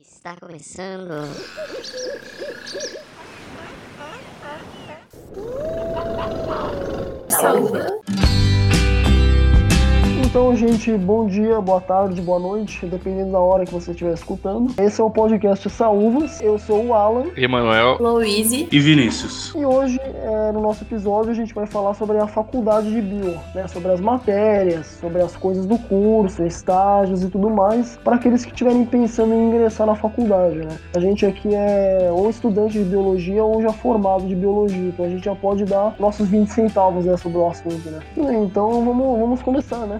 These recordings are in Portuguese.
Está começando. Saúde. Então, gente, bom dia, boa tarde, boa noite, dependendo da hora que você estiver escutando. Esse é o podcast Saúvas. Eu sou o Alan Emanuel Louise. e Vinícius. e hoje, é, no nosso episódio, a gente vai falar sobre a faculdade de Bio, né? Sobre as matérias, sobre as coisas do curso, estágios e tudo mais, para aqueles que estiverem pensando em ingressar na faculdade, né? A gente aqui é ou estudante de biologia ou já formado de biologia, então a gente já pode dar nossos 20 centavos né, sobre o assunto, né? Então vamos, vamos começar, né?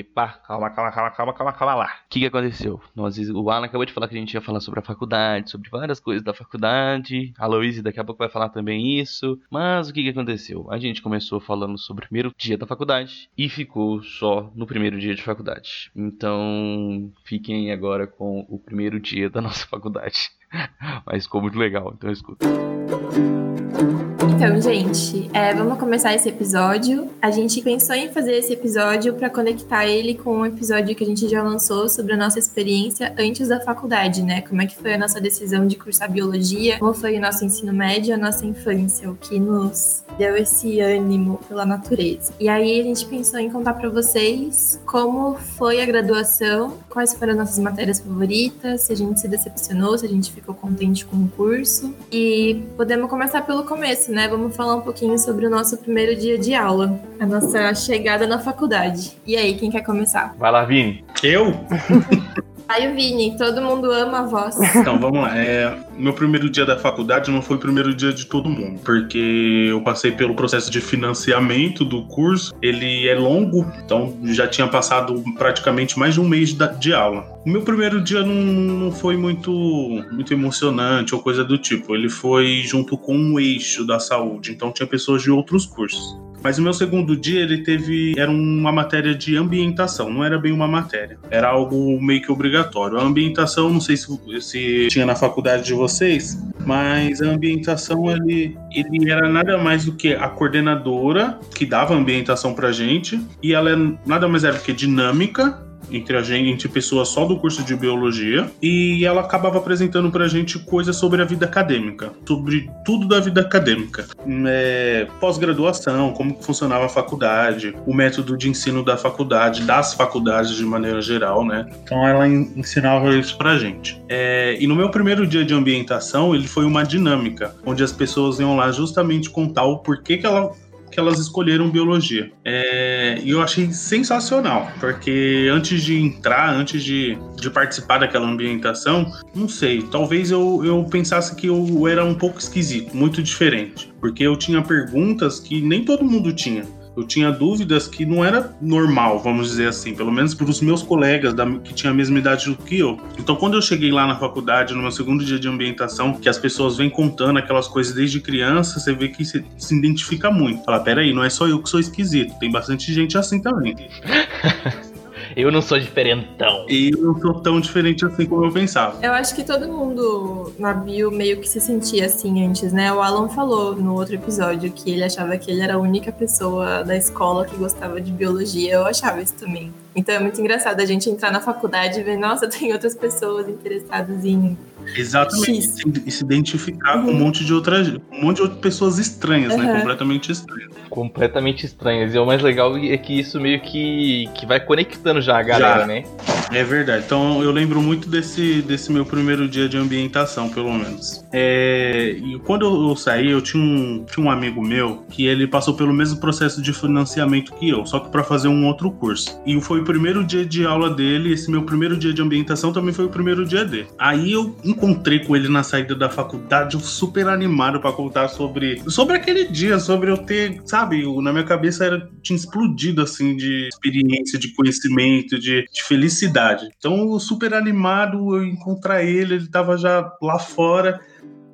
Epa, calma, calma, calma, calma, calma, calma lá. O que, que aconteceu? Nós, o Alan acabou de falar que a gente ia falar sobre a faculdade, sobre várias coisas da faculdade. A Louise daqui a pouco vai falar também isso. Mas o que, que aconteceu? A gente começou falando sobre o primeiro dia da faculdade e ficou só no primeiro dia de faculdade. Então, fiquem agora com o primeiro dia da nossa faculdade. Mas ficou muito legal, então escuta. Então, gente, é, vamos começar esse episódio. A gente pensou em fazer esse episódio para conectar ele com um episódio que a gente já lançou sobre a nossa experiência antes da faculdade, né? Como é que foi a nossa decisão de cursar biologia, como foi o nosso ensino médio, a nossa infância, o que nos deu esse ânimo pela natureza. E aí a gente pensou em contar para vocês como foi a graduação, quais foram as nossas matérias favoritas, se a gente se decepcionou, se a gente ficou contente com o curso. E podemos começar pelo começo, né? Vamos falar um pouquinho sobre o nosso primeiro dia de aula, a nossa chegada na faculdade. E aí, quem quer começar? Vai lá, Vini. Eu? Vai o Vini, todo mundo ama a voz. Então, vamos lá. É, meu primeiro dia da faculdade não foi o primeiro dia de todo mundo, porque eu passei pelo processo de financiamento do curso. Ele é longo, então já tinha passado praticamente mais de um mês de aula. O meu primeiro dia não, não foi muito, muito emocionante ou coisa do tipo. Ele foi junto com um eixo da saúde, então tinha pessoas de outros cursos. Mas o meu segundo dia, ele teve. Era uma matéria de ambientação, não era bem uma matéria. Era algo meio que obrigatório. A ambientação, não sei se, se tinha na faculdade de vocês, mas a ambientação, ele, ele era nada mais do que a coordenadora que dava a ambientação pra gente, e ela é, nada mais era do que dinâmica entre a gente, entre pessoas só do curso de biologia, e ela acabava apresentando pra gente coisas sobre a vida acadêmica, sobre tudo da vida acadêmica, É, pós-graduação, como funcionava a faculdade, o método de ensino da faculdade, das faculdades de maneira geral, né? Então ela en- ensinava isso pra gente. É, e no meu primeiro dia de ambientação, ele foi uma dinâmica, onde as pessoas iam lá justamente contar o porquê que ela elas escolheram biologia. É, e eu achei sensacional, porque antes de entrar, antes de, de participar daquela ambientação, não sei, talvez eu, eu pensasse que eu era um pouco esquisito, muito diferente, porque eu tinha perguntas que nem todo mundo tinha. Eu tinha dúvidas que não era normal, vamos dizer assim, pelo menos para os meus colegas da- que tinham a mesma idade do que eu. Então, quando eu cheguei lá na faculdade, no meu segundo dia de ambientação, que as pessoas vêm contando aquelas coisas desde criança, você vê que se, se identifica muito. Fala, peraí, não é só eu que sou esquisito, tem bastante gente assim também. Eu não sou diferentão. E eu não sou tão diferente assim como eu pensava. Eu acho que todo mundo na bio meio que se sentia assim antes, né? O Alan falou no outro episódio que ele achava que ele era a única pessoa da escola que gostava de biologia. Eu achava isso também. Então é muito engraçado a gente entrar na faculdade e ver, nossa, tem outras pessoas interessadas em. Exatamente. X. Se- E se identificar com um monte de outras, um monte de outras pessoas estranhas, né? Uhum. Completamente estranhas. Completamente estranhas. E o mais legal é que isso meio que, que vai conectando já a galera, Já. né? É verdade. Então eu lembro muito desse, desse meu primeiro dia de ambientação, pelo menos. É, e quando eu saí, eu tinha um, tinha um amigo meu que ele passou pelo mesmo processo de financiamento que eu, só que para fazer um outro curso. E foi o primeiro dia de aula dele, esse meu primeiro dia de ambientação também foi o primeiro dia dele. Aí eu encontrei com ele na saída da faculdade, eu super animado para contar sobre sobre aquele dia, sobre eu ter, sabe, eu- na minha cabeça era tinha explodido assim de experiência, de conhecimento, de, de felicidade. Então, eu super animado eu encontrar ele, ele tava já lá fora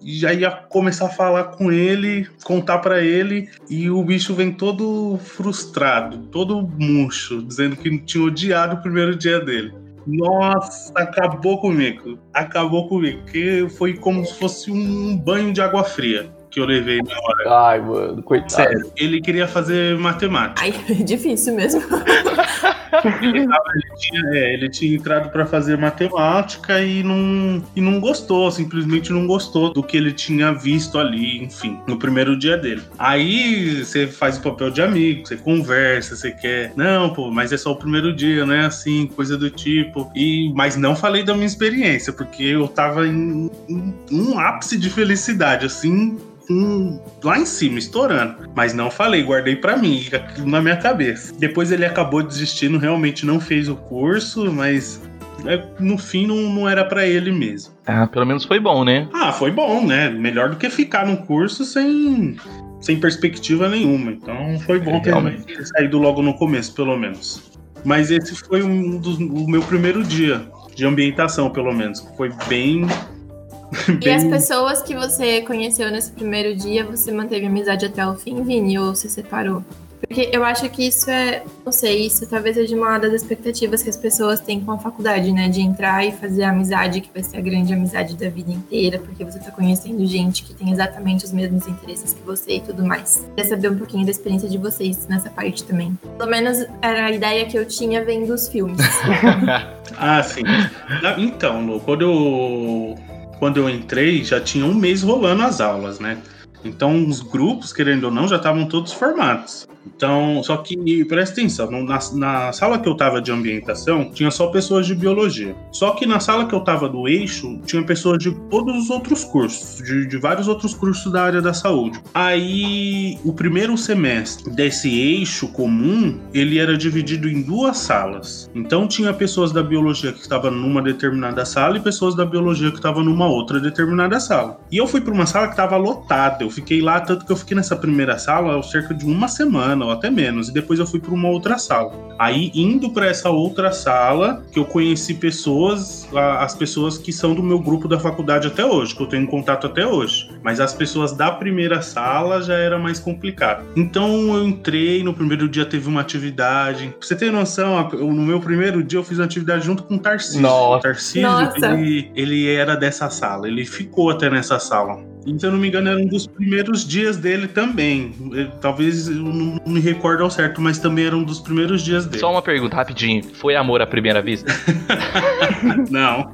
e já ia começar a falar com ele, contar pra ele, e o bicho vem todo frustrado, todo murcho, dizendo que tinha odiado o primeiro dia dele. Nossa, acabou comigo. Acabou comigo. Que foi como se fosse um banho de água fria que eu levei na hora. Ai, mano, coitado. Sério, ele queria fazer matemática. Ai, é difícil mesmo. ele, tava, ele, tinha, é, ele tinha entrado para fazer matemática e não, e não gostou, simplesmente não gostou do que ele tinha visto ali, enfim, no primeiro dia dele. Aí você faz o papel de amigo, você conversa, você quer. Não, pô, mas é só o primeiro dia, né? Assim, coisa do tipo. E, mas não falei da minha experiência, porque eu tava em, em um ápice de felicidade, assim, lá em cima, estourando. Mas não falei, guardei para mim, aquilo na minha cabeça. Depois ele acabou desistindo, realmente não fez o curso, mas é, no fim não, não era para ele mesmo. Ah, pelo menos foi bom, né? Ah, foi bom, né? Melhor do que ficar no curso sem, sem perspectiva nenhuma. Então foi bom ter saído logo no começo, pelo menos. Mas esse foi um dos, o meu primeiro dia de ambientação, pelo menos. Foi bem E as pessoas que você conheceu nesse primeiro dia, você manteve amizade até o fim, Vini, ou se separou? Porque eu acho que isso é, não sei, isso talvez seja uma das expectativas que as pessoas têm com a faculdade, né? De entrar e fazer a amizade, que vai ser a grande amizade da vida inteira, porque você tá conhecendo gente que tem exatamente os mesmos interesses que você e tudo mais. Queria saber um pouquinho da experiência de vocês nessa parte também. Pelo menos era a ideia que eu tinha vendo os filmes. ah, sim. Então, Lu, quando eu quando eu entrei, já tinha um mês rolando as aulas, né? Então, os grupos, querendo ou não, já estavam todos formados. Então, só que presta atenção, na, na sala que eu tava de ambientação, tinha só pessoas de biologia. Só que na sala que eu tava do eixo, tinha pessoas de todos os outros cursos, de, de vários outros cursos da área da saúde. Aí, o primeiro semestre desse eixo comum, ele era dividido em duas salas. Então, tinha pessoas da biologia que estavam numa determinada sala e pessoas da biologia que estavam numa outra determinada sala. E eu fui para uma sala que estava lotada. Eu fiquei lá, tanto que eu fiquei nessa primeira sala cerca de uma semana semana ou até menos. E depois eu fui para uma outra sala. Aí, indo para essa outra sala, que eu conheci pessoas, as pessoas que são do meu grupo da faculdade até hoje, que eu tenho contato até hoje. Mas as pessoas da primeira sala já era mais complicado. Então eu entrei, no primeiro dia teve uma atividade. Pra você ter noção, no meu primeiro dia eu fiz uma atividade junto com o Tarcísio. Nossa. O Tarcísio, Ele, ele era dessa sala, ele ficou até nessa sala. E, se eu não me engano, era um dos primeiros dias dele também. talvez eu não me recordo ao certo, mas também era um dos primeiros dias dele. Só uma pergunta, rapidinho. Foi amor à primeira vista? não.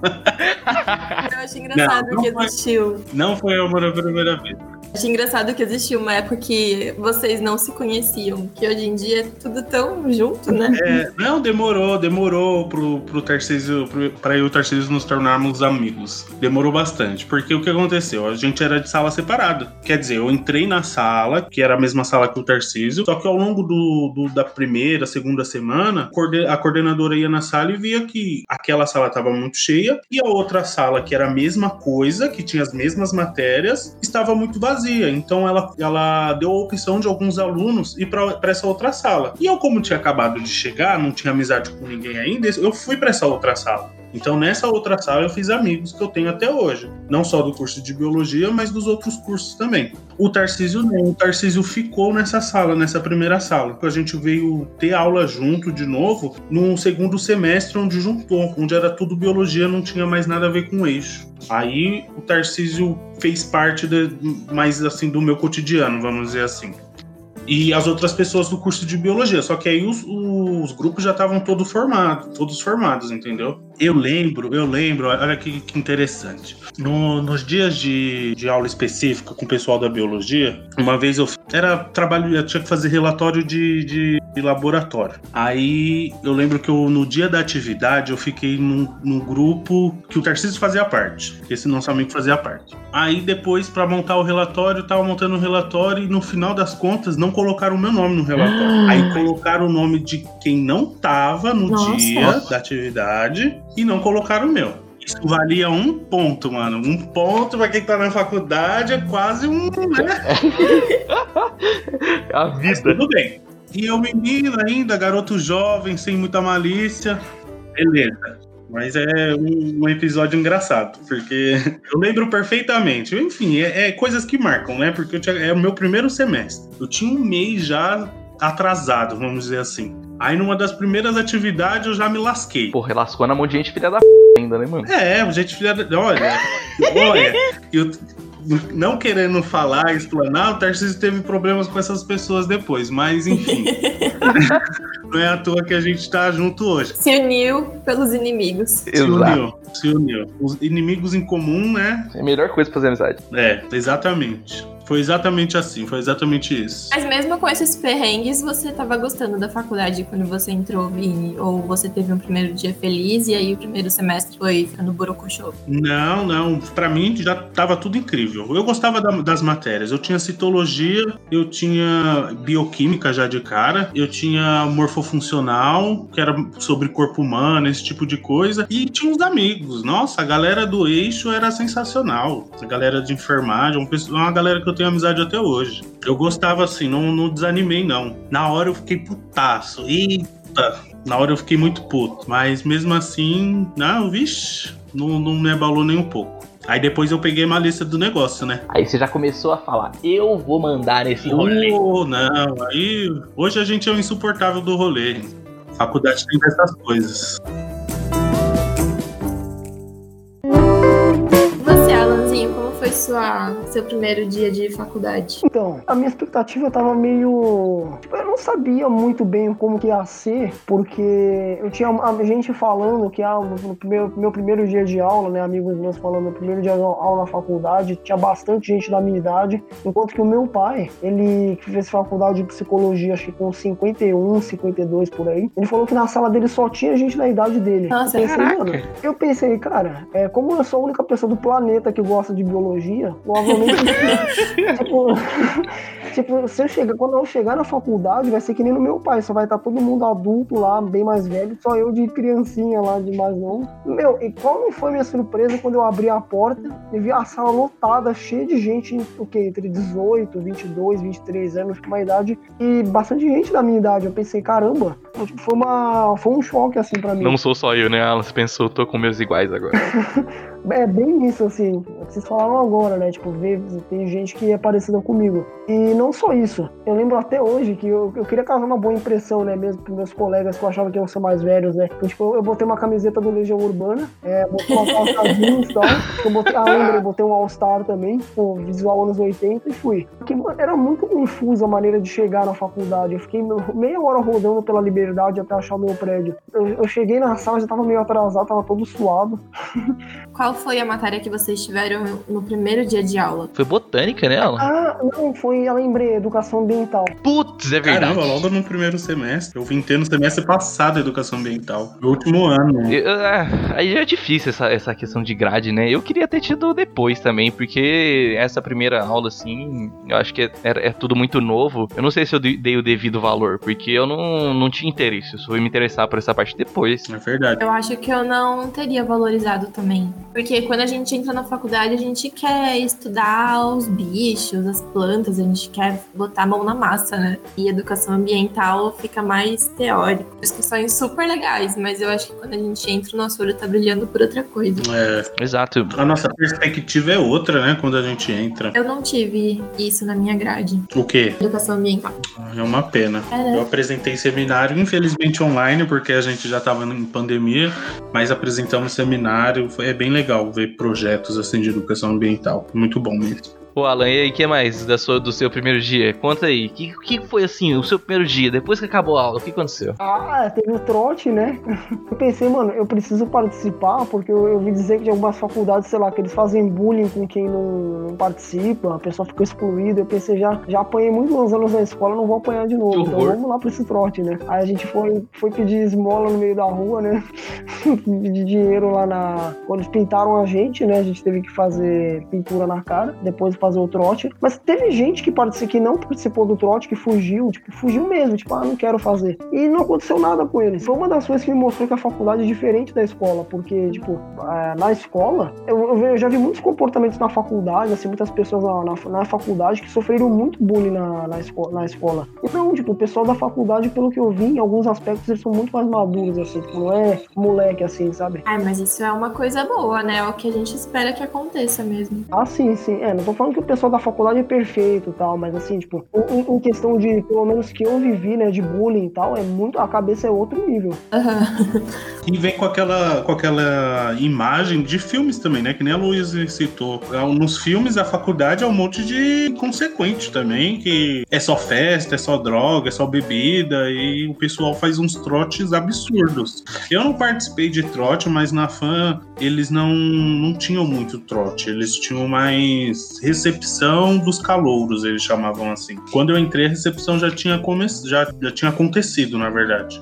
Eu acho engraçado não, não que existiu. não foi amor à primeira vista. Acho engraçado que existia uma época que vocês não se conheciam, que hoje em dia é tudo tão junto, né? É, não, demorou, demorou pro, pro Tarcísio, pro, pra eu e o Tarcísio nos tornarmos amigos. Demorou bastante, porque o que aconteceu? A gente era de sala separada. Quer dizer, eu entrei na sala, que era a mesma sala que o Tarcísio, só que ao longo do, do da primeira, segunda semana, a coordenadora ia na sala e via que aquela sala estava muito cheia e a outra sala, que era a mesma coisa, que tinha as mesmas matérias, estava muito vazia. Então ela, ela deu a opção de alguns alunos ir para essa outra sala. E eu, como tinha acabado de chegar, não tinha amizade com ninguém ainda, eu fui para essa outra sala. Então, nessa outra sala, eu fiz amigos que eu tenho até hoje. Não só do curso de biologia, mas dos outros cursos também. O Tarcísio não. O Tarcísio ficou nessa sala, nessa primeira sala. A gente veio ter aula junto de novo no segundo semestre, onde juntou, onde era tudo biologia, não tinha mais nada a ver com eixo. Aí o Tarcísio fez parte de, mais assim do meu cotidiano, vamos dizer assim e as outras pessoas do curso de biologia. Só que aí os, os grupos já estavam todos formados, todos formados, entendeu? Eu lembro, eu lembro, olha que, que interessante. No, nos dias de, de aula específica com o pessoal da biologia, uma vez eu era trabalho, eu tinha que fazer relatório de, de, de laboratório. Aí eu lembro que eu, no dia da atividade eu fiquei num, num grupo que o Tarcísio fazia parte, que esse nosso amigo fazia parte. Aí depois, para montar o relatório, eu tava montando o relatório e no final das contas não colocaram o meu nome no relatório. Aí colocaram o nome de quem não tava no Nossa. dia da atividade e não colocaram o meu. Isso valia um ponto, mano. Um ponto pra quem tá na faculdade é quase um, né? a vida. Mas tudo bem. E eu, menino ainda, garoto jovem, sem muita malícia. Beleza. Mas é um, um, episódio engraçado, porque eu lembro perfeitamente. Enfim, é, é coisas que marcam, né? Porque tinha, é o meu primeiro semestre. Eu tinha um mês já atrasado, vamos dizer assim. Aí numa das primeiras atividades eu já me lasquei. Porra, lascou na mão de gente filha da p ainda, né, mano? É, gente filha da. Olha, olha. Eu, não querendo falar, explanar, o Tarcísio teve problemas com essas pessoas depois, mas enfim. não é à toa que a gente tá junto hoje. Se uniu pelos inimigos. Se uniu, se uniu. Os inimigos em comum, né? É a melhor coisa pra fazer amizade. É, exatamente. Foi exatamente assim, foi exatamente isso. Mas mesmo com esses perrengues, você tava gostando da faculdade quando você entrou, Vini? Ou você teve um primeiro dia feliz e aí o primeiro semestre foi ficando borocochô? Não, não. Pra mim já tava tudo incrível. Eu gostava da- das matérias. Eu tinha citologia, eu tinha bioquímica já de cara, eu tinha morfofuncional, que era sobre corpo humano, esse tipo de coisa. E tinha uns amigos. Nossa, a galera do eixo era sensacional. A galera de enfermagem, uma pessoa- uma galera que eu tenho amizade até hoje. Eu gostava assim, não, não desanimei, não. Na hora eu fiquei putaço. Eita! Na hora eu fiquei muito puto. Mas mesmo assim, não, vixe, não, não me abalou nem um pouco. Aí depois eu peguei uma lista do negócio, né? Aí você já começou a falar, eu vou mandar nesse rolê. Oh, não, aí hoje a gente é o insuportável do rolê. Faculdade tem dessas coisas. Foi sua, seu primeiro dia de faculdade? Então, a minha expectativa tava meio. tipo, Eu não sabia muito bem como que ia ser, porque eu tinha a gente falando que ah, no primeiro, meu primeiro dia de aula, né? Amigos meus falando, no primeiro dia de aula na faculdade, tinha bastante gente da minha idade, enquanto que o meu pai, ele que fez faculdade de psicologia, acho que com 51, 52 por aí, ele falou que na sala dele só tinha gente da idade dele. Nossa, eu pensei, caraca. mano, eu pensei, cara, é, como eu sou a única pessoa do planeta que gosta de biologia, provavelmente. tipo, tipo, se eu chegar, quando eu chegar na faculdade, vai ser que nem no meu pai, só vai estar todo mundo adulto lá, bem mais velho, só eu de criancinha lá, de mais novo. Meu, e qual não foi minha surpresa quando eu abri a porta e vi a sala lotada, cheia de gente, o quê? Entre 18, 22, 23 anos, uma idade, e bastante gente da minha idade. Eu pensei, caramba, tipo, foi, uma, foi um choque assim pra mim. Não sou só eu, né, Alan? Você pensou, tô com meus iguais agora. É bem isso, assim. é Vocês falaram agora, né? Tipo, ver, tem gente que é parecida comigo. E não só isso. Eu lembro até hoje que eu, eu queria causar uma boa impressão, né? Mesmo pros meus colegas que eu achava que iam ser mais velhos, né? Então, tipo, eu botei uma camiseta do Legião Urbana, é, botei uma calça jeans e tal. Eu botei, ah, lembra, eu botei um All-Star também, com visual anos 80 e fui. Porque era muito confusa a maneira de chegar na faculdade. Eu fiquei meia hora rodando pela liberdade até achar o meu prédio. Eu, eu cheguei na sala, já tava meio atrasado, tava todo suado. Qual foi a matéria que vocês tiveram no primeiro dia de aula? Foi botânica, né, Alan? Ah, não, foi, eu lembrei, educação ambiental. Putz, é verdade. Caramba, logo no primeiro semestre. Eu vim ter no semestre passado educação ambiental. No último ano. Eu- ah, aí é difícil essa, essa questão de grade, né? Eu queria ter tido depois também, porque essa primeira aula, assim, eu acho que é, é- é tudo muito novo. Eu não sei se eu dei dei o devido valor, porque eu não, não tinha interesse. Eu só fui me interessar por essa parte depois. É verdade. Eu acho que eu não teria valorizado também. Porque quando a gente entra na faculdade, a gente quer estudar os bichos, as plantas, a gente quer botar a mão na massa, né? E educação ambiental fica mais teórico. Discussões super legais, mas eu acho que quando a gente entra, o nosso olho tá brilhando por outra coisa. É, Exato. a nossa perspectiva é outra, né? Quando a gente entra. Eu não tive isso na minha grade. O quê? Educação ambiental. É uma pena. É, né? Eu apresentei seminário, infelizmente online, porque a gente já estava em pandemia, mas apresentamos seminário. Foi, é bem legal ver projetos assim de educação ambiental. Muito bom mesmo. Ô, Alan, e aí, o que mais da sua, do seu primeiro dia? Conta aí. O que, que foi assim, o seu primeiro dia, depois que acabou a aula? O que aconteceu? Ah, teve o trote, né? Eu pensei, mano, eu preciso participar, porque eu, eu vi dizer que de algumas faculdades, sei lá, que eles fazem bullying com quem não, não participa, a pessoa fica excluída. Eu pensei, já, já apanhei muitos anos na escola, não vou apanhar de novo. Então vamos lá pra esse trote, né? Aí a gente foi, foi pedir esmola no meio da rua, né? pedir dinheiro lá na. Quando eles pintaram a gente, né? A gente teve que fazer pintura na cara, depois fazer o trote. Mas teve gente que participou, que não participou do trote, que fugiu, tipo, fugiu mesmo, tipo, ah, não quero fazer. E não aconteceu nada com eles. Foi uma das coisas que me mostrou que a faculdade é diferente da escola, porque, tipo, na escola, eu, eu já vi muitos comportamentos na faculdade, assim, muitas pessoas na, na, na faculdade que sofreram muito bullying na, na, esco na escola. Então, tipo, o pessoal da faculdade, pelo que eu vi, em alguns aspectos, eles são muito mais maduros, assim, tipo, não é moleque, assim, sabe? Ai, mas isso é uma coisa boa, né? É o que a gente espera que aconteça mesmo. Ah, sim, sim. É, não tô falando não que o pessoal da faculdade é perfeito e tal, mas assim, tipo, em, em, questão de, pelo menos que eu vivi, né, de bullying e tal, é muito, a cabeça é outro nível. Uhum. E vem com aquela, com aquela imagem de filmes também, né, que nem a Luísa citou. É, nos filmes, a faculdade é um monte de consequente também, que é só festa, é só droga, é só bebida, e o pessoal faz uns trotes absurdos. Eu não participei de trote, mas na fã eles não, não tinham muito trote, eles tinham mais recepção dos calouros, eles chamavam assim. Quando eu entrei, a recepção já tinha, come... já, já tinha acontecido, na verdade.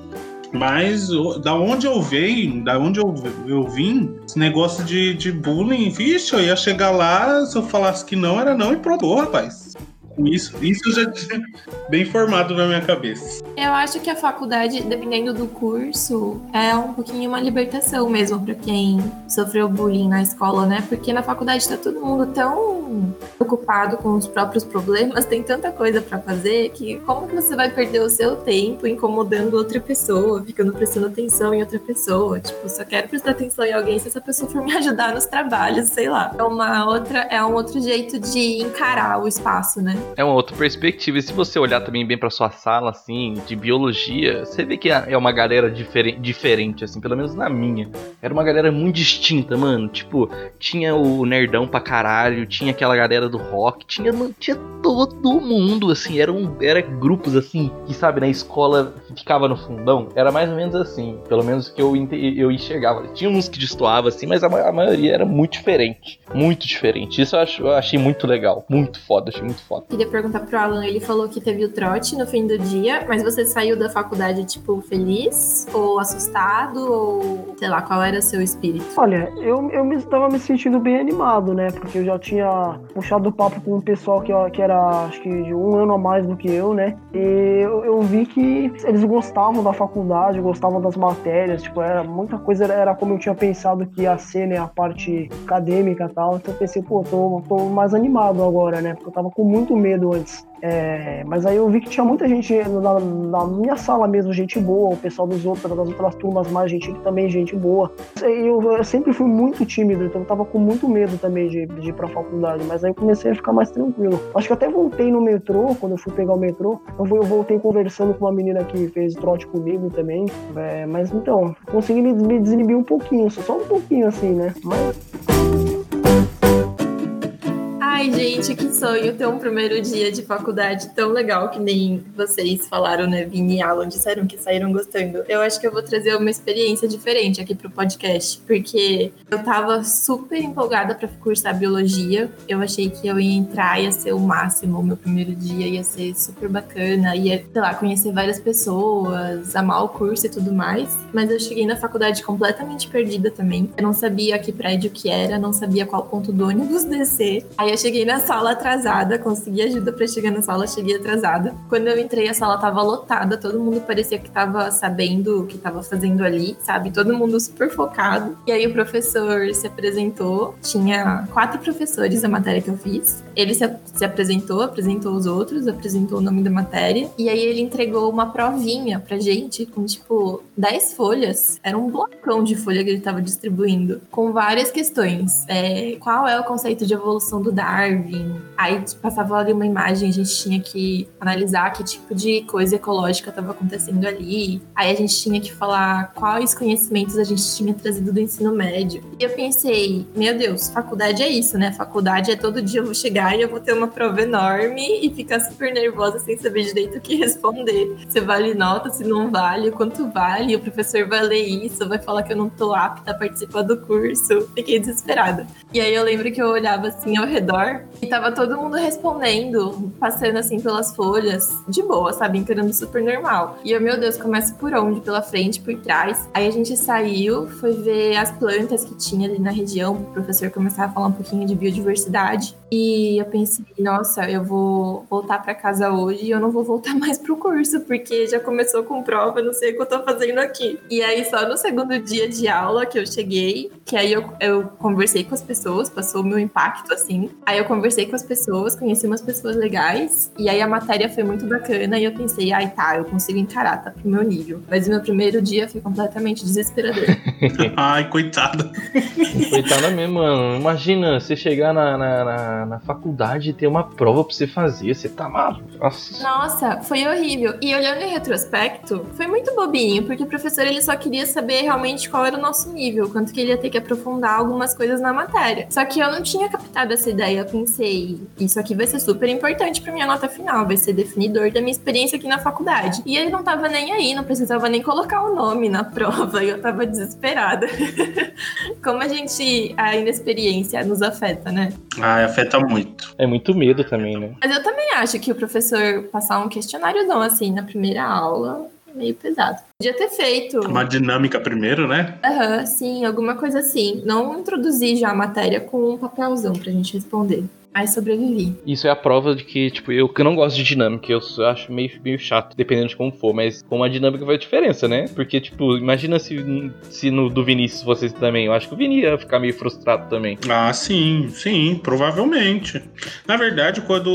Mas da onde eu venho, da onde eu, eu vim, esse negócio de, de bullying, vixe, eu ia chegar lá, se eu falasse que não, era não e pronto, rapaz. Isso, isso já tinha bem formado na minha cabeça. Eu acho que a faculdade, dependendo do curso, é um pouquinho uma libertação mesmo para quem sofreu bullying na escola, né? Porque na faculdade tá todo mundo tão ocupado com os próprios problemas, tem tanta coisa para fazer que como que você vai perder o seu tempo incomodando outra pessoa, ficando prestando atenção em outra pessoa? Tipo, só quero prestar atenção em alguém se essa pessoa for me ajudar nos trabalhos, sei lá. É uma outra, é um outro jeito de encarar o espaço, né? É uma outra perspectiva. E se você olhar também bem para sua sala, assim, de biologia, você vê que é uma galera diferente, diferente, assim, pelo menos na minha. Era uma galera muito distinta, mano. Tipo, tinha o nerdão pra caralho, tinha aquela galera do rock, tinha, tinha todo mundo, assim, eram era grupos, assim, que, sabe, na escola ficava no fundão. Era mais ou menos assim, pelo menos que eu, eu enxergava. Tinha uns que destoavam, assim, mas a, a maioria era muito diferente. Muito diferente. Isso eu, acho, eu achei muito legal. Muito foda, achei muito foda queria perguntar pro Alan, ele falou que teve o trote no fim do dia, mas você saiu da faculdade, tipo, feliz? Ou assustado? Ou, sei lá, qual era o seu espírito? Olha, eu, eu me, tava me sentindo bem animado, né? Porque eu já tinha puxado o papo com um pessoal que, que era, acho que, de um ano a mais do que eu, né? E eu, eu vi que eles gostavam da faculdade, gostavam das matérias, tipo, era muita coisa, era como eu tinha pensado que ia ser, né? A parte acadêmica e tal. Então eu pensei, pô, tô, tô mais animado agora, né? Porque eu tava com muito medo antes. É, mas aí eu vi que tinha muita gente na, na, minha sala mesmo, gente boa, o pessoal dos outros, das outras turmas mais, gente também, gente boa. Eu, eu sempre fui muito tímido, então eu tava com muito medo também de, de ir pra faculdade, mas aí eu comecei a ficar mais tranquilo. Acho que até voltei no metrô, quando eu fui pegar o metrô, eu, eu voltei conversando com uma menina que fez trote comigo também. É, mas então, consegui me, me desinibir um pouquinho, só um pouquinho assim, né? Mas. Ai, gente, que sonho ter um primeiro dia de faculdade tão legal que nem vocês falaram, né? Vini e Alan disseram que saíram gostando. Eu acho que eu vou trazer uma experiência diferente aqui pro podcast, porque eu tava super empolgada para cursar biologia. Eu achei que eu ia entrar, ia ser o máximo. O meu primeiro dia ia ser super bacana, ia, sei lá, conhecer várias pessoas, amar o curso e tudo mais. Mas eu cheguei na faculdade completamente perdida também. Eu não sabia que prédio que era, não sabia qual ponto do ônibus descer. Aí cheguei cheguei na sala atrasada, consegui ajuda para chegar na sala, cheguei atrasada. Quando eu entrei, a sala tava lotada, todo mundo parecia que tava sabendo o que tava fazendo ali, sabe? Todo mundo super focado. E aí o professor se apresentou, tinha quatro professores da matéria que eu fiz. Ele se, se apresentou, apresentou os outros, apresentou o nome da matéria, e aí ele entregou uma provinha pra gente com tipo 10 folhas. Era um blocão de folha que ele tava distribuindo, com várias questões. É, qual é o conceito de evolução do Darwin? Darwin. Aí passava ali uma imagem, a gente tinha que analisar que tipo de coisa ecológica estava acontecendo ali. Aí a gente tinha que falar quais conhecimentos a gente tinha trazido do ensino médio. Eu pensei, meu Deus, faculdade é isso, né? Faculdade é todo dia eu vou chegar e eu vou ter uma prova enorme e ficar super nervosa sem saber direito o que responder. Se vale nota, se não vale, quanto vale, o professor vai ler isso, vai falar que eu não tô apta a participar do curso. Fiquei desesperada. E aí eu lembro que eu olhava assim ao redor e tava todo mundo respondendo, passando assim pelas folhas, de boa, sabe? Encarando super normal. E eu, meu Deus, começa por onde? Pela frente, por trás. Aí a gente saiu, foi ver as plantas que tinha ali na região, o professor começar a falar um pouquinho de biodiversidade. E eu pensei, nossa, eu vou voltar para casa hoje e eu não vou voltar mais pro curso, porque já começou com prova, não sei o que eu tô fazendo aqui. E aí, só no segundo dia de aula que eu cheguei, que aí eu, eu conversei com as pessoas, passou o meu impacto, assim. Aí eu conversei com as pessoas, conheci umas pessoas legais, e aí a matéria foi muito bacana, e eu pensei, ai tá, eu consigo encarar, tá pro meu nível. Mas o meu primeiro dia foi completamente desesperador. Ai, coitada. Coitada mesmo, mano. Imagina você chegar na, na, na, na faculdade e ter uma prova pra você fazer. Você tá maluco. Nossa. Nossa, foi horrível. E olhando em retrospecto, foi muito bobinho, porque o professor ele só queria saber realmente qual era o nosso nível, quanto que ele ia ter que aprofundar algumas coisas na matéria. Só que eu não tinha captado essa ideia. Eu pensei, isso aqui vai ser super importante pra minha nota final, vai ser definidor da minha experiência aqui na faculdade. E ele não tava nem aí, não precisava nem colocar o nome na prova, e eu tava desesperada. Como a gente, a inexperiência nos afeta, né? Ai, afeta muito. É muito medo também, né? Mas eu também acho que o professor passar um questionário não assim na primeira aula é meio pesado. Podia ter feito. Uma dinâmica primeiro, né? Aham, sim, alguma coisa assim. Não introduzir já a matéria com um papelzão pra gente responder. Aí sobrevivi. Isso é a prova de que, tipo, eu que não gosto de dinâmica, eu acho meio, meio chato, dependendo de como for, mas com a dinâmica faz diferença, né? Porque, tipo, imagina se, se no do Vinícius vocês também. Eu acho que o Vini ia ficar meio frustrado também. Ah, sim, sim, provavelmente. Na verdade, quando.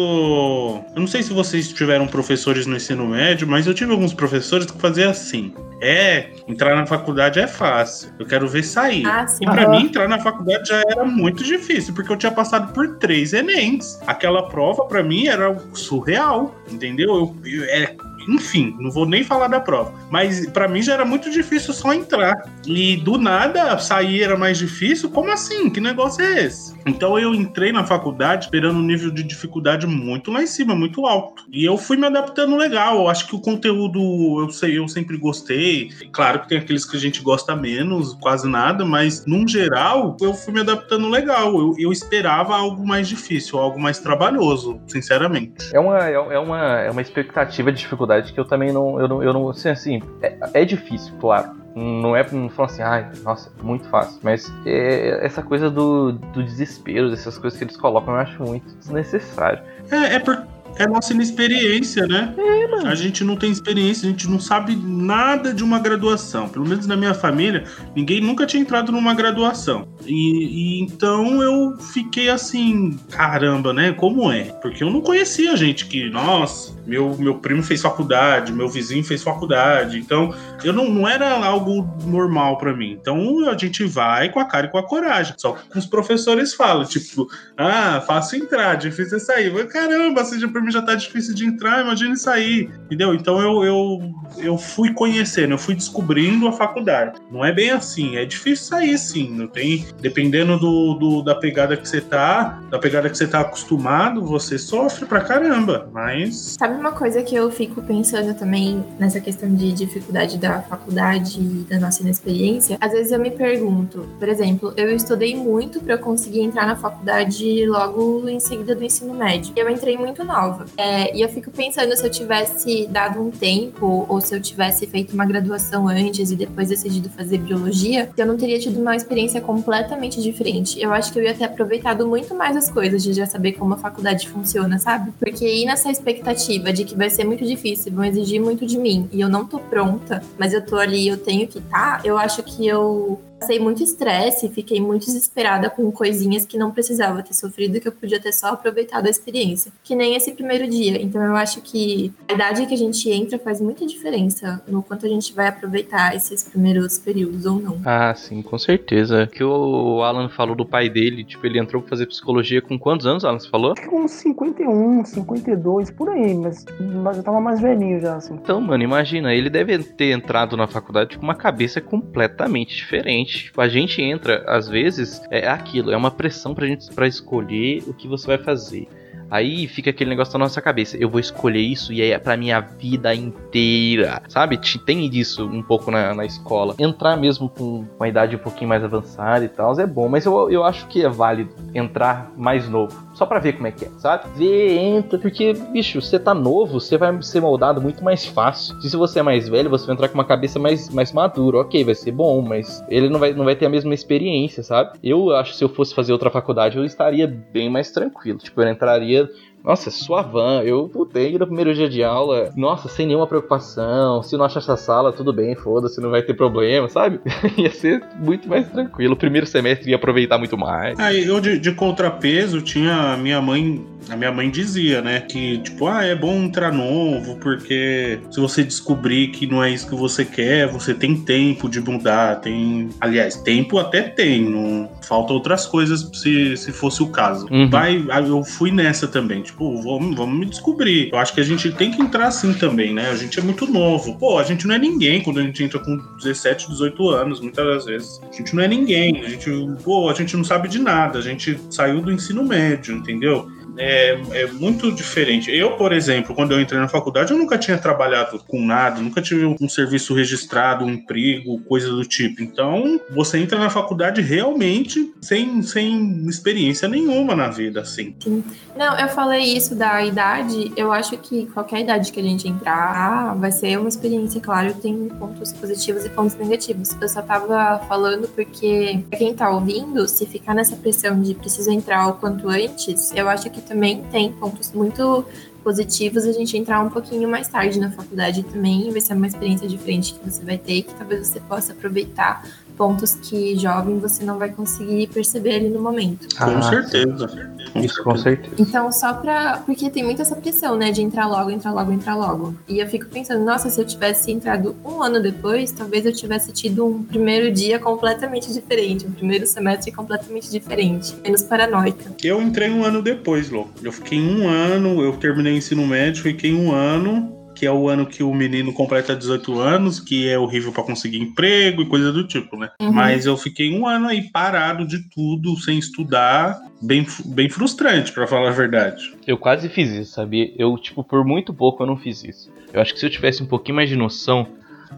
Eu não sei se vocês tiveram professores no ensino médio, mas eu tive alguns professores que faziam assim. É, entrar na faculdade é fácil. Eu quero ver sair. Ah, sim. E pra Aham. mim, entrar na faculdade já era muito difícil, porque eu tinha passado por três Enems. Aquela prova, pra mim, era surreal, entendeu? Eu, eu- é, enfim, não vou nem falar da prova. Mas pra mim já era muito difícil só entrar. E do nada, sair era mais difícil? Como assim? Que negócio é esse? Então eu entrei na faculdade esperando um nível de dificuldade muito lá em cima, muito alto. E eu fui me adaptando legal. Eu acho que o conteúdo, eu sei, eu sempre gostei. Claro que tem aqueles que a gente gosta menos, quase nada, mas num geral, eu fui me adaptando legal. Eu, eu esperava algo mais difícil, algo mais trabalhoso, sinceramente. É uma, é é uma, é uma expectativa de dificuldade que eu também não. Eu não, eu não assim, assim é, é difícil, claro. Não é não falar assim, ai, nossa, muito fácil. Mas é, essa coisa do, do desespero, dessas coisas que eles colocam, eu acho muito desnecessário. É, é. É nossa inexperiência, né? É, mano. A gente não tem experiência, a gente não sabe nada de uma graduação. Pelo menos na minha família, ninguém nunca tinha entrado numa graduação. E, e então eu fiquei assim, caramba, né? Como é? Porque eu não conhecia gente que, nossa, meu, meu primo fez faculdade, meu vizinho fez faculdade. Então, eu não, não era algo normal pra mim. Então a gente vai com a cara e com a coragem. Só que os professores falam, tipo, ah, fácil entrar, difícil é sair. Mas, caramba, seja pra mim já tá difícil de entrar, imagine sair. Entendeu? Então eu, eu, eu fui conhecendo, eu fui descobrindo a faculdade. Não é bem assim, é difícil sair sim. Não tem. Dependendo do, do- da pegada que você tá, da pegada que você tá acostumado, você sofre pra caramba. Mas. Sabe uma coisa que eu fico pensando também nessa questão de dificuldade da faculdade e da nossa inexperiência? Às vezes eu me pergunto, por exemplo, eu estudei muito para conseguir entrar na faculdade logo em seguida do ensino médio. Eu entrei muito nova. É, e eu fico pensando se eu tivesse dado um tempo ou se eu tivesse feito uma graduação antes e depois decidido fazer biologia, eu não teria tido uma experiência completamente diferente. Eu acho que eu ia ter aproveitado muito mais as coisas de já saber como a faculdade funciona, sabe? Porque ir nessa expectativa de que vai ser muito difícil, vão exigir muito de mim e eu não tô pronta, mas eu tô ali, eu tenho que estar, eu acho que eu passei muito estresse, fiquei muito desesperada com coisinhas que não precisava ter sofrido, que eu podia ter só aproveitado a experiência. Que nem esse primeiro dia. Então eu acho que a idade que a gente entra faz muita diferença no quanto a gente vai aproveitar esses primeiros períodos ou não. Ah, sim, com certeza. Que o Alan falou do pai dele, tipo, ele entrou pra fazer psicologia com quantos anos, Alan? Você falou? Acho que com uns 51, 52, por aí, mas, mas eu tava mais velhinho já, assim. Então, mano, imagina, ele deve ter entrado na faculdade com uma cabeça completamente diferente. Tipo, a gente entra, às vezes, é aquilo, é uma pressão pra gente pra escolher o que você vai fazer. Aí fica aquele negócio na nossa cabeça. Eu vou escolher isso e é pra minha vida inteira. Sabe? Te- Tem disso um pouco na, na escola. Entrar mesmo com uma idade um pouquinho mais avançada e tal é bom. Mas eu, eu acho que é válido entrar mais novo. Só pra ver como é que é, sabe? Ver, entra. Porque, bicho, você tá novo, você vai ser moldado muito mais fácil. Se você é mais velho, você vai entrar com uma cabeça mais, mais madura. Ok, vai ser bom, mas ele não vai, não vai ter a mesma experiência, sabe? Eu acho que se eu fosse fazer outra faculdade, eu estaria bem mais tranquilo. Tipo, eu entraria realidad Nossa, suavan. Eu putei no primeiro dia de aula, nossa, sem nenhuma preocupação. Se não achar essa sala, tudo bem, foda-se, não vai ter problema, sabe? ia ser muito mais tranquilo. O primeiro semestre ia aproveitar muito mais. Aí eu de, de contrapeso tinha a minha mãe a minha mãe dizia, né, que tipo, ah, é bom entrar novo, porque se você descobrir que não é isso que você quer, você tem tempo de mudar, tem, aliás, tempo até tem, não falta outras coisas se, se fosse o caso. Uhum. Vai, eu fui nessa também, tipo, vamos, vamos me descobrir. Eu acho que a gente tem que entrar assim também, né? A gente é muito novo. Pô, a gente não é ninguém quando a gente entra com 17, 18 anos, muitas das vezes. A gente não é ninguém, a gente, pô, a gente não sabe de nada, a gente saiu do ensino médio, entendeu? é, é, muito diferente. Eu, por exemplo, quando eu entrei na faculdade, eu nunca tinha trabalhado com nada, nunca tive um serviço registrado, um emprego, coisa do tipo. Então, você entra na faculdade realmente sem, sem experiência nenhuma na vida, assim. Sim. Não, eu falei isso da idade, eu acho que qualquer idade que a gente entrar vai ser uma experiência, claro, tem pontos positivos e pontos negativos. Eu só tava falando porque, quem tá ouvindo, se ficar nessa pressão de preciso entrar o quanto antes, eu acho que também tem pontos muito positivos a gente entrar um pouquinho mais tarde na faculdade também. Vai ser uma experiência diferente que você vai ter, que talvez você possa aproveitar pontos que jovem você não vai conseguir perceber ali no momento. Com Ah, certeza. Isso com certeza. Então, só pra. Porque tem muita essa pressão, né? De entrar logo, entrar logo, entrar logo. E eu fico pensando, nossa, se eu tivesse entrado um ano depois, talvez eu tivesse tido um primeiro dia completamente diferente, um primeiro semestre completamente diferente, menos paranoica. Eu entrei um ano depois, Lô. Eu fiquei um ano, eu terminei o ensino médio, fiquei um ano, que é o ano que o menino completa 18 anos, que é horrível pra conseguir emprego e coisa do tipo, né? Uhum. Mas eu fiquei um ano aí parado de tudo, sem estudar, bem, bem frustrante, pra falar a verdade. Eu quase fiz isso, sabia? Eu, tipo, por muito pouco eu não fiz isso. Eu acho que se eu tivesse um pouquinho mais de noção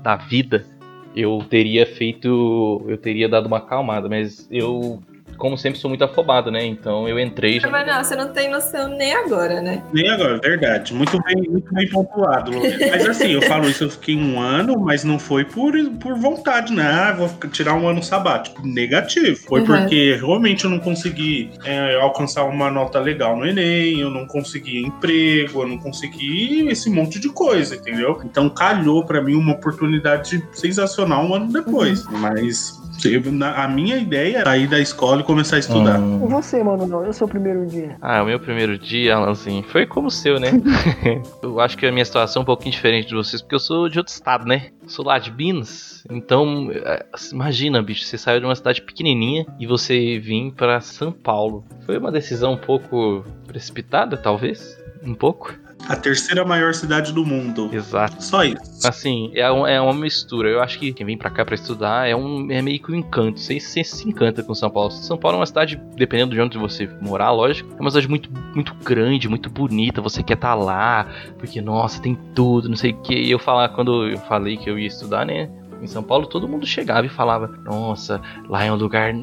da vida, eu teria feito. Eu teria dado uma acalmada, mas eu, como sempre, sou muito afobado, né? Então eu entrei já. Mas não, você não tem noção nem agora, né? Nem agora, verdade. Muito bem, muito bem pontuado. Mas assim, eu falo isso, eu fiquei um ano, mas não foi por, por vontade, né? Ah, vou tirar um ano sabático. Negativo. Foi Uhum. porque realmente eu não consegui é, alcançar uma nota legal no Enem, eu não consegui emprego, eu não consegui esse monte de coisa, entendeu? Então calhou pra mim uma oportunidade sensacional um ano depois. Mas eu- na- a minha ideia é sair da escola e começar a estudar. Hum. E você, mano, não? É o seu primeiro dia? Ah, o meu primeiro dia, Alanzinho, foi como o seu, né? eu acho que a minha situação é um pouquinho diferente de vocês, porque eu sou de outro estado, né? Sou lá de Minas, então é, imagina, bicho, você saiu de uma cidade pequenininha e você vir pra São Paulo. Foi uma decisão um pouco precipitada, talvez? Um pouco? A terceira maior cidade do mundo. Exato. Só isso. Assim, é, um- é uma mistura. Eu acho que quem vem pra cá pra estudar é, um, é meio que um encanto. Você, você se encanta com São Paulo. São Paulo é uma cidade, dependendo de onde você morar, lógico, é uma cidade muito, muito grande, muito bonita. Você quer estar lá, porque, nossa, tem tudo, não sei o que. E eu falar, quando eu falei que eu ia estudar, né? Em São Paulo, todo mundo chegava e falava: Nossa, lá é um lugar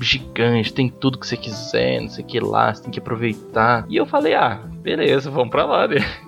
gigante, tem tudo que você quiser, não sei o que lá, você tem que aproveitar. E eu falei: Ah, beleza, vamos pra lá, né?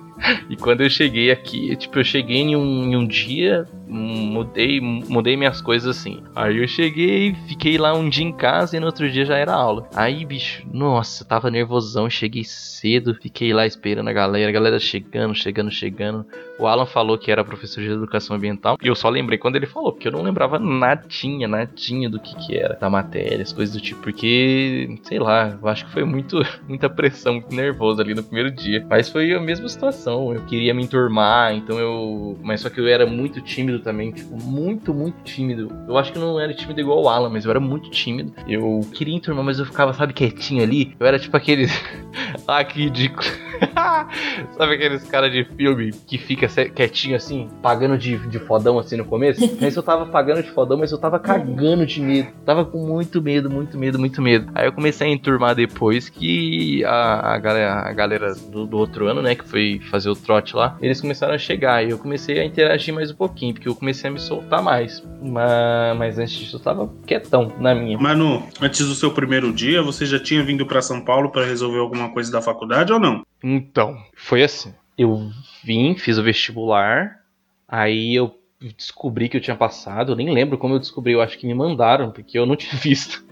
E quando eu cheguei aqui, tipo, eu cheguei em um, em um dia, mudei, mudei minhas coisas assim. Aí eu cheguei, fiquei lá um dia em casa e no outro dia já era aula. Aí, bicho, nossa, tava nervosão, cheguei cedo, fiquei lá esperando a galera, a galera chegando, chegando, chegando. O Alan falou que era professor de educação ambiental e eu só lembrei quando ele falou, porque eu não lembrava nadinha, nadinha do que que era, da matéria, as coisas do tipo, porque, sei lá, eu acho que foi muito, muita pressão, muito nervoso ali no primeiro dia. Mas foi a mesma situação, eu queria me enturmar, então eu. Mas só que eu era muito tímido também, tipo, muito, muito tímido. Eu acho que não era tímido igual o Alan, mas eu era muito tímido. Eu queria enturmar, mas eu ficava, sabe, quietinho ali. Eu era tipo aqueles. ah, que ridículo. Sabe aqueles caras de filme que fica quietinho assim, pagando de, de fodão assim no começo? Mas eu tava pagando de fodão, mas eu tava cagando de medo. Tava com muito medo, muito medo, muito medo. Aí eu comecei a enturmar depois que a, a galera, a galera do, do outro ano, né, que foi fazer o trote lá, eles começaram a chegar. E eu comecei a interagir mais um pouquinho, porque eu comecei a me soltar mais. Mas, mas antes disso eu tava quietão na minha. Manu, antes do seu primeiro dia, você já tinha vindo pra São Paulo pra resolver alguma coisa da faculdade ou não? Então, foi assim. Eu vim, fiz o vestibular, aí eu descobri que eu tinha passado, eu nem lembro como eu descobri, eu acho que me mandaram, porque eu não tinha visto.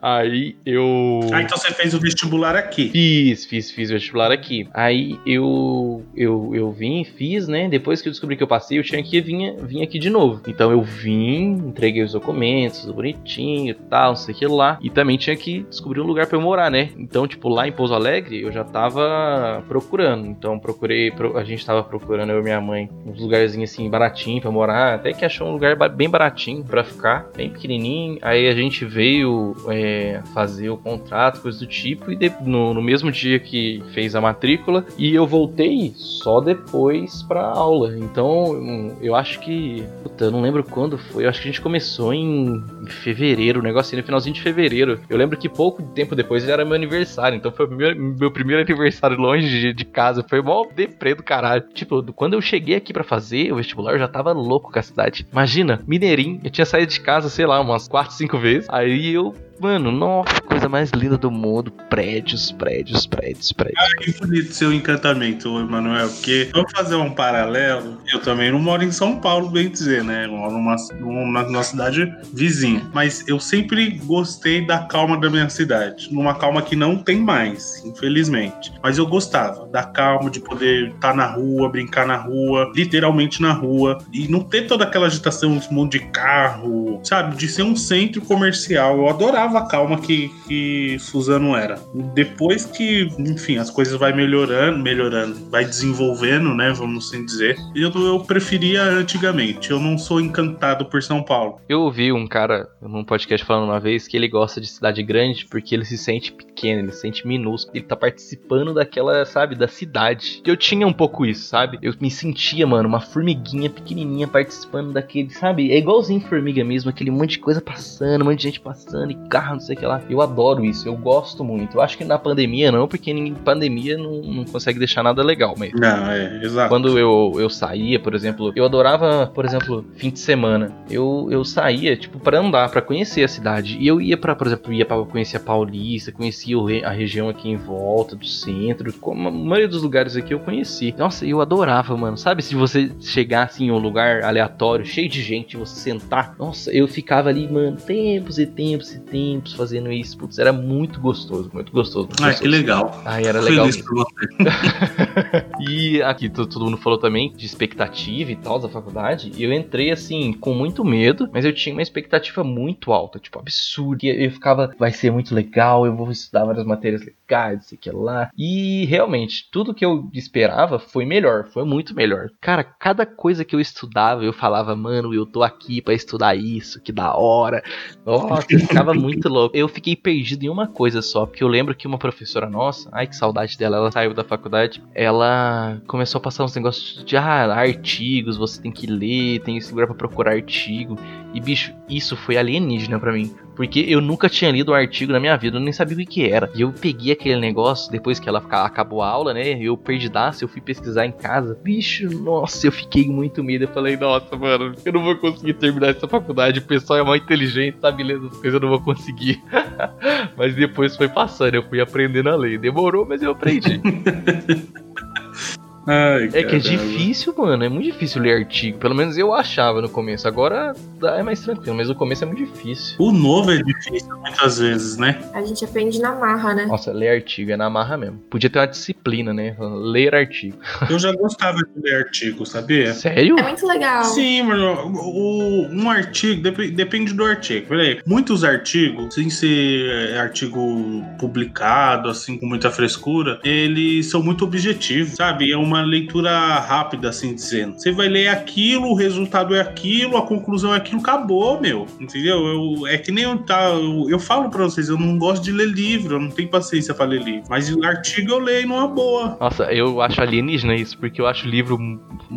Aí eu. Ah, então você fez o vestibular aqui. Fiz, fiz, fiz vestibular aqui. Aí eu, eu, eu vim, fiz, né? Depois que eu descobri que eu passei, eu tinha que vir, vir aqui de novo. Então eu vim, entreguei os documentos, tudo bonitinho e tal, não sei o que lá. E também tinha que descobrir um lugar pra eu morar, né? Então, tipo, lá em Pouso Alegre, eu já tava procurando. Então, procurei, a gente tava procurando, eu e minha mãe, uns lugarzinhos assim, baratinho pra morar. Até que achou um lugar bem baratinho pra ficar, bem pequenininho. Aí a gente veio é, fazer o contrato, coisa do tipo. E de, no, no mesmo dia que fez a matrícula, e eu voltei só depois pra aula. Então, eu acho que. Puta, eu não lembro quando foi. Eu acho que a gente começou em, em fevereiro, o negócio no finalzinho de fevereiro. Eu lembro que pouco tempo depois era meu aniversário. Então foi meu primeiro aniversário longe de, de casa. Foi mó deprê do caralho. Tipo, quando eu cheguei aqui para fazer o vestibular, eu já tava louco com a cidade. Imagina, Mineirinho, eu tinha saído de casa, sei lá, umas 4, 5 vezes. Aí eu Mano, nossa, coisa mais linda do mundo. Prédios, prédios, prédios, prédios. Ah, que bonito seu encantamento, Emanuel. Porque, vamos fazer um paralelo, eu também não moro em São Paulo, bem dizer, né? Eu moro numa, numa, numa cidade vizinha. Mas eu sempre gostei da calma da minha cidade. Numa calma que não tem mais, infelizmente. Mas eu gostava da calma, de poder estar tá na rua, brincar na rua, literalmente na rua. E não ter toda aquela agitação, um monte de carro, sabe? De ser um centro comercial. Eu adorava adorava a calma que, que Suzano era. Depois que, enfim, as coisas vai melhorando, melhorando, vai desenvolvendo, né? Vamos assim dizer. Eu, eu preferia antigamente. Eu não sou encantado por São Paulo. Eu ouvi um cara num podcast falando uma vez que ele gosta de cidade grande porque ele se sente pequeno, ele se sente minúsculo. Ele tá participando daquela, sabe, da cidade. Eu tinha um pouco isso, sabe? Eu me sentia, mano, uma formiguinha pequenininha participando daquele, sabe? É igualzinho formiga mesmo, aquele monte de coisa passando, um monte de gente passando e carro, não sei o que lá. Eu adoro isso, eu gosto muito. Eu acho que na pandemia não, porque em pandemia não, não consegue deixar nada legal mesmo. Não, é, exato. Quando eu, eu saía, por exemplo, eu adorava, por exemplo, fim de semana. Eu, eu saía, tipo, para andar, para conhecer a cidade. E eu ia para, por exemplo, ia para conhecer a Paulista, conhecia a região aqui em volta do centro. Como a maioria dos lugares aqui eu conheci. Nossa, eu adorava, mano. Sabe se você chegar assim em um lugar aleatório, cheio de gente, você sentar. Nossa, eu ficava ali, mano, tempos e tempos e tempos tempos fazendo isso. Putz, era muito gostoso, muito gostoso. Muito ah, gostoso. que legal. Ah, era legal. e aqui todo mundo falou também de expectativa e tal da faculdade. E eu entrei assim com muito medo, mas eu tinha uma expectativa muito alta, tipo, absurda. Eu ficava, vai ser muito legal, eu vou estudar várias matérias legais, sei que lá. E realmente, tudo que eu esperava foi melhor, foi muito melhor. Cara, cada coisa que eu estudava, eu falava, mano, eu tô aqui para estudar isso, que da hora. Nossa, eu ficava muito louco. Eu fiquei perdido em uma coisa só, porque eu lembro que uma professora nossa, ai que saudade dela, ela saiu da faculdade, ela começou a passar uns negócios de ah, artigos, você tem que ler, tem esse lugar pra procurar artigo. E bicho, isso foi alienígena para mim. Porque eu nunca tinha lido o artigo na minha vida, eu nem sabia o que, que era. E eu peguei aquele negócio, depois que ela acabou a aula, né? Eu perdidaço, eu fui pesquisar em casa. Bicho, nossa, eu fiquei muito medo. Eu falei, nossa, mano, eu não vou conseguir terminar essa faculdade. O pessoal é mais inteligente, sabe lendo as coisas, eu não vou conseguir. mas depois foi passando, eu fui aprendendo a ler. Demorou, mas eu aprendi. Ai, é que é difícil, mano. É muito difícil ler artigo. Pelo menos eu achava no começo. Agora é mais tranquilo, mas o começo é muito difícil. O novo é difícil muitas vezes, né? A gente aprende na marra, né? Nossa, ler artigo é na marra mesmo. Podia ter uma disciplina, né? Ler artigo. Eu já gostava de ler artigo, sabia? Sério? É muito legal. Sim, mano. O, um artigo, dep depende do artigo. Peraí, muitos artigos, sem ser é, artigo publicado, assim, com muita frescura, eles são muito objetivos, sabe? É uma uma leitura rápida, assim dizendo. Você vai ler aquilo, o resultado é aquilo, a conclusão é aquilo, acabou, meu. Entendeu? Eu, é que nem eu, tá, eu, eu falo pra vocês, eu não gosto de ler livro, eu não tenho paciência pra ler livro. Mas o artigo eu leio numa boa. Nossa, eu acho alienígena isso, porque eu acho livro.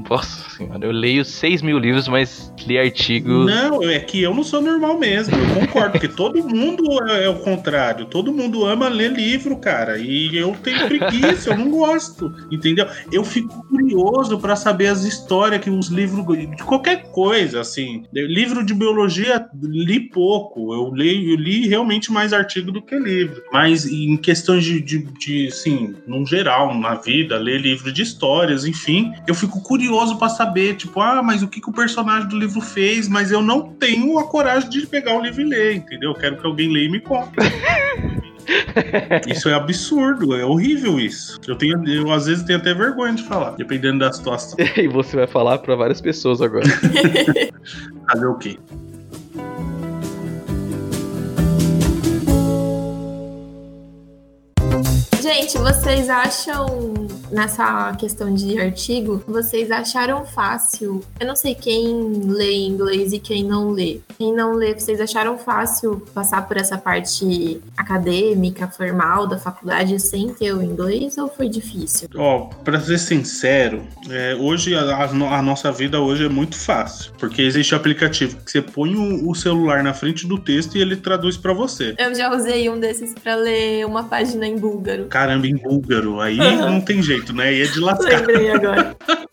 Nossa senhora, eu leio 6 mil livros, mas ler artigo. Não, é que eu não sou normal mesmo, eu concordo, porque todo mundo é, é o contrário. Todo mundo ama ler livro, cara. E eu tenho preguiça, eu não gosto. Entendeu? Eu fico curioso para saber as histórias que os livros de qualquer coisa, assim. Livro de biologia li pouco. Eu li, eu li realmente mais artigo do que livro. Mas em questões de, de, de assim, num geral, na vida, ler livro de histórias, enfim, eu fico curioso para saber, tipo, ah, mas o que, que o personagem do livro fez? Mas eu não tenho a coragem de pegar o livro e ler, entendeu? Eu quero que alguém leia e me conte. isso é absurdo, é horrível isso. Eu tenho, eu às vezes tenho até vergonha de falar, dependendo da situação. e você vai falar para várias pessoas agora. Fazer o quê? Gente, vocês acham, nessa questão de artigo, vocês acharam fácil? Eu não sei quem lê inglês e quem não lê. Quem não lê, vocês acharam fácil passar por essa parte acadêmica, formal da faculdade sem ter o inglês ou foi difícil? Ó, oh, pra ser sincero, é, hoje a, a, nossa vida hoje é muito fácil. Porque existe aplicativo que você põe o, o celular na frente do texto e ele traduz para você. Eu já usei um desses para ler uma página em búlgaro caramba em búlgaro. Aí não tem jeito, né? Aí é de lascar. Lembrei agora.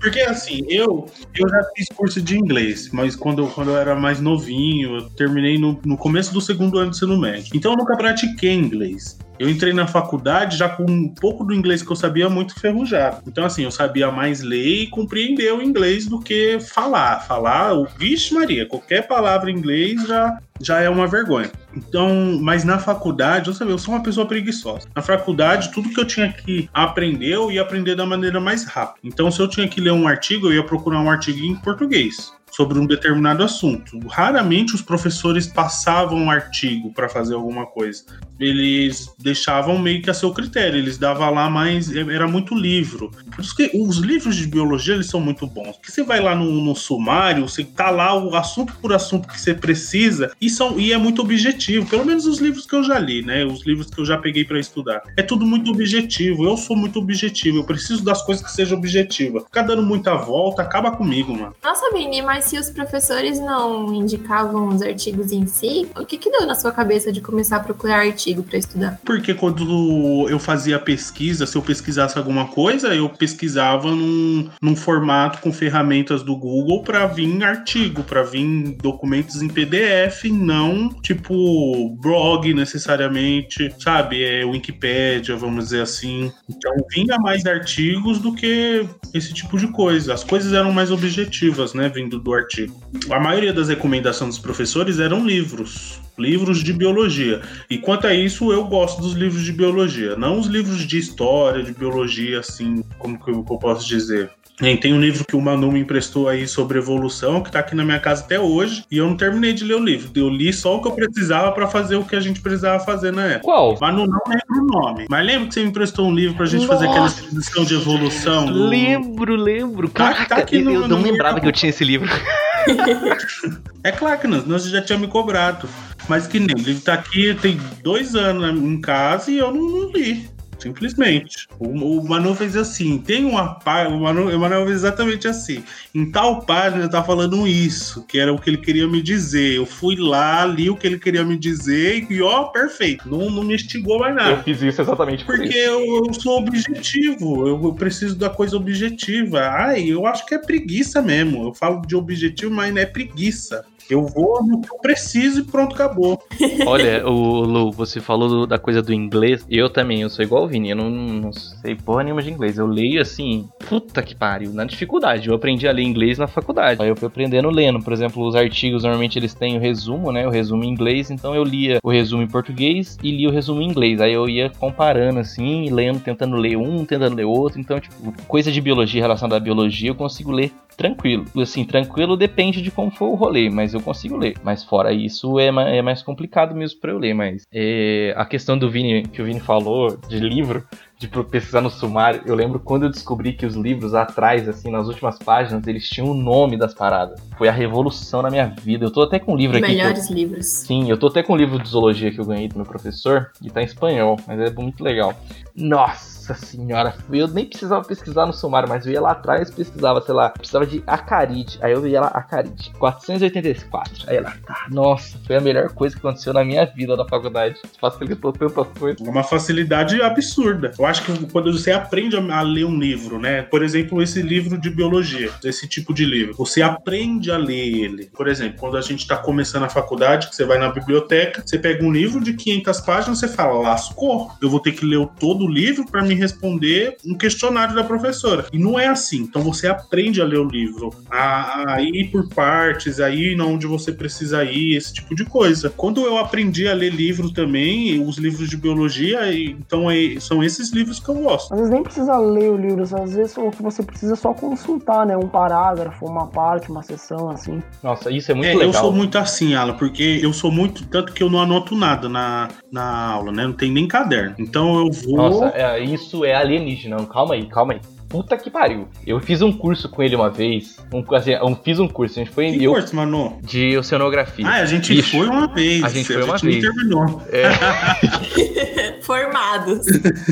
Porque assim, eu, eu já fiz curso de inglês, mas quando, quando eu era mais novinho, eu terminei no, no começo do segundo ano de ensino médio. Então eu nunca pratiquei inglês. Eu entrei na faculdade já com um pouco do inglês que eu sabia muito ferrujado. Então, assim, eu sabia mais ler e compreender o inglês do que falar. Falar, vixe Maria, qualquer palavra em inglês já, já é uma vergonha. Então, mas na faculdade, eu sabia, eu sou uma pessoa preguiçosa. Na faculdade, tudo que eu tinha que aprender, eu ia aprender da maneira mais rápida. Então, se eu tinha que ler um artigo, eu ia procurar um artigo em português sobre um determinado assunto. Raramente os professores passavam um artigo para fazer alguma coisa. Eles deixavam meio que a seu critério, eles davam lá mais. Era muito livro. Por isso que os livros de biologia eles são muito bons. Porque você vai lá no, no sumário, você tá lá o assunto por assunto que você precisa e, são, e é muito objetivo. Pelo menos os livros que eu já li, né? Os livros que eu já peguei para estudar. É tudo muito objetivo. Eu sou muito objetivo. Eu preciso das coisas que sejam objetivas. Ficar dando muita volta acaba comigo, mano. Nossa, Vini, mas se os professores não indicavam os artigos em si, o que, que deu na sua cabeça de começar a procurar artigo para estudar? Porque quando eu fazia pesquisa, se eu pesquisasse alguma coisa, eu pesquisava num, num formato com ferramentas do Google para vir artigo, para vir documentos em PDF, não tipo blog necessariamente, sabe? É Wikipédia, vamos dizer assim. Então vinha mais artigos do que esse tipo de coisa. As coisas eram mais objetivas, né? Vindo do artigo. A maioria das recomendações dos professores eram livros, livros de biologia. E quanto a isso, eu gosto dos livros de biologia, não os livros de história, de biologia, assim, como que eu, posso dizer. Tem um livro que o Manu me emprestou aí sobre evolução, que tá aqui na minha casa até hoje, e eu não terminei de ler o livro. Eu li só o que eu precisava para fazer o que a gente precisava fazer na época. Qual? Manu não lembro o nome. Mas lembra que você me emprestou um livro pra gente Nossa. fazer aquela exposição de evolução? Do... Lembro, lembro. Tá, Caraca, tá aqui no, eu não lembrava que eu tinha esse livro. é claro que nós, nós já tinha me cobrado. Mas que nem, o livro tá aqui, tem dois anos em casa e eu não, não li. Simplesmente. O, o Manu fez assim: tem uma página. O Manu, o Manu fez exatamente assim. Em tal página tá falando isso, que era o que ele queria me dizer. Eu fui lá, li o que ele queria me dizer e, ó, perfeito. Não, não me instigou mais nada. Eu fiz isso exatamente por Porque eu, eu, sou objetivo. Eu, eu, preciso da coisa objetiva. Ai, eu acho que é preguiça mesmo. Eu falo de objetivo, mas não é preguiça. Eu vou no que eu preciso e pronto, acabou. Olha, o Lu, você falou do, da coisa do inglês. Eu também, eu sou igual o Vini. Eu não, não sei porra nenhuma de inglês. Eu leio assim, puta que pariu, na dificuldade. Eu aprendi a ler inglês na faculdade. Aí eu fui aprendendo lendo. Por exemplo, os artigos normalmente eles têm o resumo, né? O resumo em inglês. Então eu lia o resumo em português e lia o resumo em inglês. Aí eu ia comparando assim, lendo, tentando ler um, tentando ler outro. Então, tipo, coisa de biologia relacionada à biologia, eu consigo ler tranquilo. Assim, tranquilo depende de como for o rolê, mas eu consigo ler. Mas fora isso, é, é mais complicado mesmo para eu ler. Mas é, a questão do Vini, que o Vini falou, de livro, de pesquisar no sumário, eu lembro quando eu descobri que os livros atrás, assim, nas últimas páginas, eles tinham o nome das paradas. Foi a revolução na minha vida. Eu tô até com um livro aqui. Melhores eu... livros. Sim, eu tô até com um livro de zoologia que eu ganhei do meu professor, e tá em espanhol, mas é muito legal. Nossa! Nossa senhora, eu nem precisava pesquisar no sumário, mas eu ia lá atrás pesquisava, sei lá, precisava de acaride. Aí eu ia lá, acaride, 484. Aí lá, tá. Nossa, foi a melhor coisa que aconteceu na minha vida na faculdade. Facilitou tantas coisas. Uma facilidade absurda. Eu acho que quando você aprende a ler um livro, né? Por exemplo, esse livro de biologia, esse tipo de livro, você aprende a ler ele. Por exemplo, quando a gente está começando a faculdade, que você vai na biblioteca, você pega um livro de 500 páginas, você fala, lascou, eu vou ter que ler todo o livro para me responder um questionário da professora. E não é assim. Então você aprende a ler o livro, a, a ir por partes, a ir onde você precisa ir, esse tipo de coisa. Quando eu aprendi a ler livro também, os livros de biologia, então é, são esses livros que eu gosto. Às vezes nem precisa ler o livro, às vezes o que você precisa é só consultar, né? Um parágrafo, uma parte, uma sessão, assim. Nossa, isso é muito é, legal. Eu sou muito assim, Alan, porque eu sou muito. Tanto que eu não anoto nada na, na aula, né? Não tem nem caderno. Então eu vou. Nossa, é, isso é alienígena. Calma aí, calma aí puta que pariu. Eu fiz um curso com ele uma vez. Um, assim, eu fiz um curso. A gente foi que eu, curso, Manu? De oceanografia. Ah, a gente Ixi, foi uma vez. A gente foi a uma gente vez. terminou. É. Formados.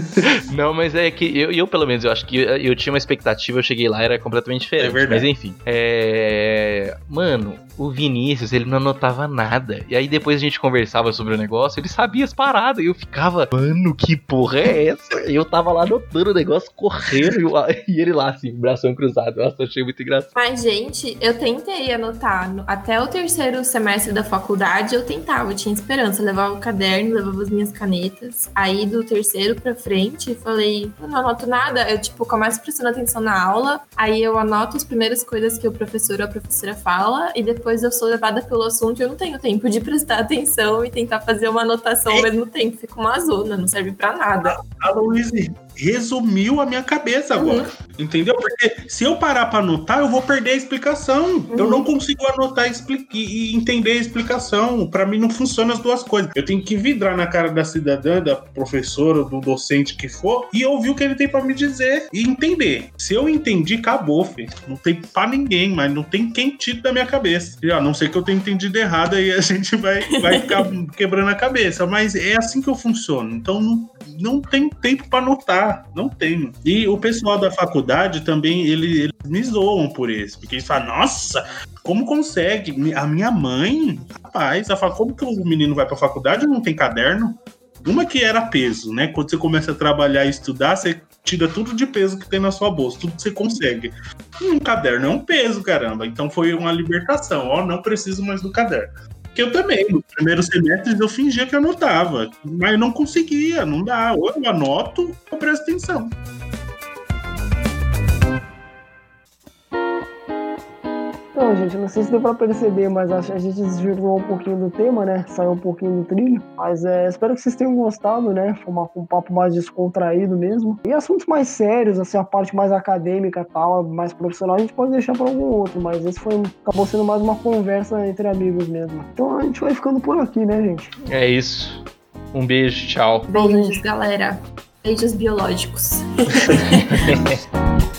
Não, mas é que eu, eu, pelo menos, eu acho que eu, eu, tinha uma expectativa, eu cheguei lá, era completamente diferente. É verdade. Mas enfim. É... Mano, o Vinícius, ele não anotava nada. E aí depois a gente conversava sobre o negócio, ele sabia as paradas. E eu ficava, mano, que porra é essa? E eu tava lá anotando o negócio, correndo. E, eu, e ele lá, assim, bração cruzado. Nossa, achei muito engraçado. Mas, gente, eu tentei anotar. Até o terceiro semestre da faculdade, eu tentava. Eu tinha esperança. Eu levava o caderno, levava as minhas canetas. Aí, do terceiro pra frente, falei, eu não anoto nada. Eu, tipo, começo prestando atenção na aula. Aí eu anoto as primeiras coisas que o professor ou a professora fala. E depois eu sou levada pelo assunto e eu não tenho tempo de prestar atenção e tentar fazer uma anotação ao mesmo tempo. Fica uma zona, não serve para nada. A Luísa resumiu a minha cabeça agora. Uhum. Entendeu? Porque se eu parar para anotar, eu vou perder a explicação. Uhum. Eu não consigo anotar e entender a explicação. Para mim não funciona as duas coisas. Eu tenho que vidrar na cara da cidadã, da professora, do docente que for e ouvir o que ele tem para me dizer e entender. Se eu entendi, acabou, filho. Não tem para ninguém, mas não tem quem tire da minha cabeça. E, ó, não sei que eu tenha entendido errado aí a gente vai, vai ficar quebrando a cabeça. Mas é assim que eu funciono. Então não, não tem tempo para anotar. Não tenho. E o pessoal da faculdade também, ele, eles me zoam por isso. Porque eles falam, nossa, como consegue? A minha mãe, rapaz, ela fala, como que o menino vai pra faculdade e não tem caderno? Uma que era peso, né? Quando você começa a trabalhar e estudar, você tira tudo de peso que tem na sua bolsa, tudo que você consegue. Um caderno é um peso, caramba. Então foi uma libertação. Ó, não preciso mais do caderno. Que eu também, nos primeiros semestres eu fingia que anotava, mas não conseguia, não dá. Ou eu anoto ou presto atenção. Então, gente, não sei se deu pra perceber, mas a gente desvirtuou um pouquinho do tema, né? Saiu um pouquinho do trilho. Mas é, espero que vocês tenham gostado, né? Foi uma, um papo mais descontraído mesmo. E assuntos mais sérios, assim, a parte mais acadêmica tal, mais profissional, a gente pode deixar para algum outro. Mas esse foi, acabou sendo mais uma conversa entre amigos mesmo. Então a gente vai ficando por aqui, né, gente? É isso. Um beijo, tchau. Beijos, galera. Beijos biológicos.